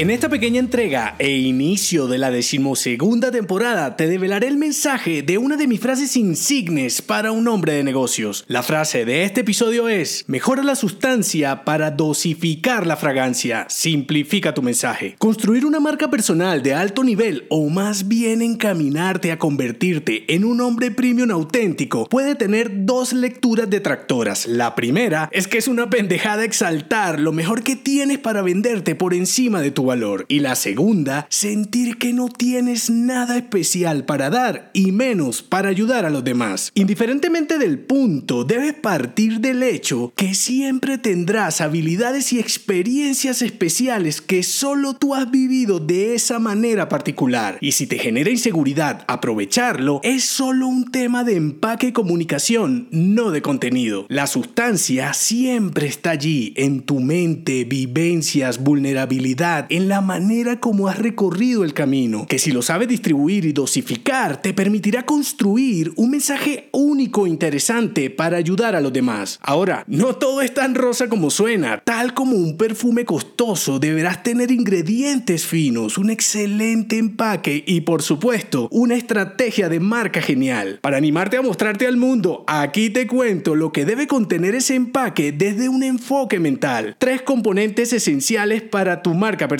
En esta pequeña entrega e inicio de la decimosegunda temporada te develaré el mensaje de una de mis frases insignes para un hombre de negocios. La frase de este episodio es, mejora la sustancia para dosificar la fragancia, simplifica tu mensaje. Construir una marca personal de alto nivel o más bien encaminarte a convertirte en un hombre premium auténtico puede tener dos lecturas detractoras. La primera es que es una pendejada exaltar lo mejor que tienes para venderte por encima de tu valor. Y la segunda, sentir que no tienes nada especial para dar y menos para ayudar a los demás. Indiferentemente del punto, debes partir del hecho que siempre tendrás habilidades y experiencias especiales que solo tú has vivido de esa manera particular. Y si te genera inseguridad aprovecharlo, es solo un tema de empaque y comunicación, no de contenido. La sustancia siempre está allí, en tu mente, vivencias, vulnerabilidad, la manera como has recorrido el camino, que si lo sabes distribuir y dosificar, te permitirá construir un mensaje único e interesante para ayudar a los demás. Ahora, no todo es tan rosa como suena, tal como un perfume costoso, deberás tener ingredientes finos, un excelente empaque y por supuesto, una estrategia de marca genial. Para animarte a mostrarte al mundo, aquí te cuento lo que debe contener ese empaque desde un enfoque mental. Tres componentes esenciales para tu marca personal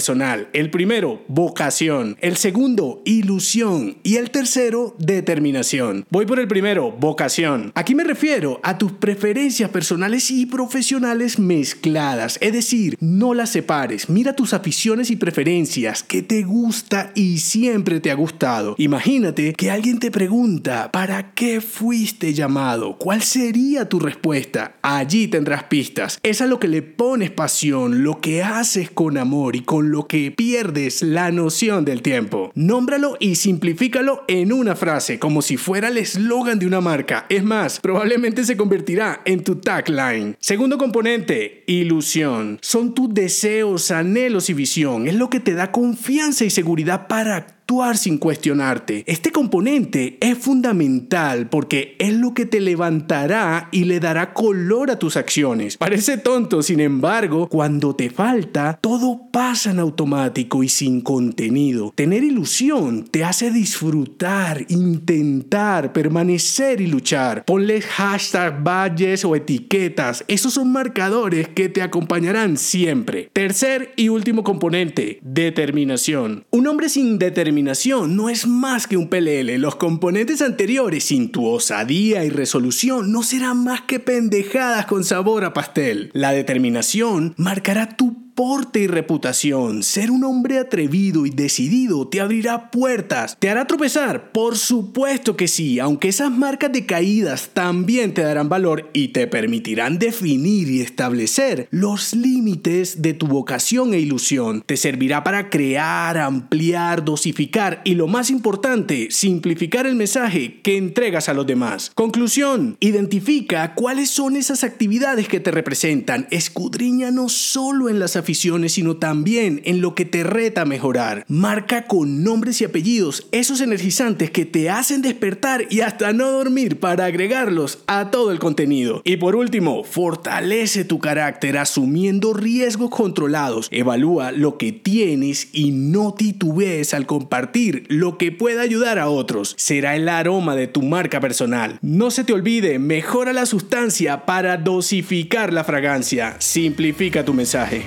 el primero, vocación. El segundo, ilusión. Y el tercero, determinación. Voy por el primero, vocación. Aquí me refiero a tus preferencias personales y profesionales mezcladas. Es decir, no las separes. Mira tus aficiones y preferencias, que te gusta y siempre te ha gustado. Imagínate que alguien te pregunta, ¿para qué fuiste llamado? ¿Cuál sería tu respuesta? Allí tendrás pistas. Es a lo que le pones pasión, lo que haces con amor y con lo que pierdes la noción del tiempo. Nómbralo y simplifícalo en una frase, como si fuera el eslogan de una marca. Es más, probablemente se convertirá en tu tagline. Segundo componente, ilusión. Son tus deseos, anhelos y visión. Es lo que te da confianza y seguridad para sin cuestionarte. Este componente es fundamental porque es lo que te levantará y le dará color a tus acciones. Parece tonto, sin embargo, cuando te falta, todo pasa en automático y sin contenido. Tener ilusión te hace disfrutar, intentar, permanecer y luchar. Ponle hashtag, badges o etiquetas. Esos son marcadores que te acompañarán siempre. Tercer y último componente, determinación. Un hombre sin determinación no es más que un PLL. Los componentes anteriores, sin tu osadía y resolución, no serán más que pendejadas con sabor a pastel. La determinación marcará tu porte y reputación. Ser un hombre atrevido y decidido te abrirá puertas. ¿Te hará tropezar? Por supuesto que sí, aunque esas marcas de caídas también te darán valor y te permitirán definir y establecer los límites de tu vocación e ilusión. Te servirá para crear, ampliar, dosificar y lo más importante, simplificar el mensaje que entregas a los demás. Conclusión, identifica cuáles son esas actividades que te representan. Escudriña no solo en las aficiones sino también en lo que te reta mejorar. Marca con nombres y apellidos esos energizantes que te hacen despertar y hasta no dormir para agregarlos a todo el contenido. Y por último, fortalece tu carácter asumiendo riesgos controlados. Evalúa lo que tienes y no titubees al compartir lo que pueda ayudar a otros. Será el aroma de tu marca personal. No se te olvide, mejora la sustancia para dosificar la fragancia. Simplifica tu mensaje.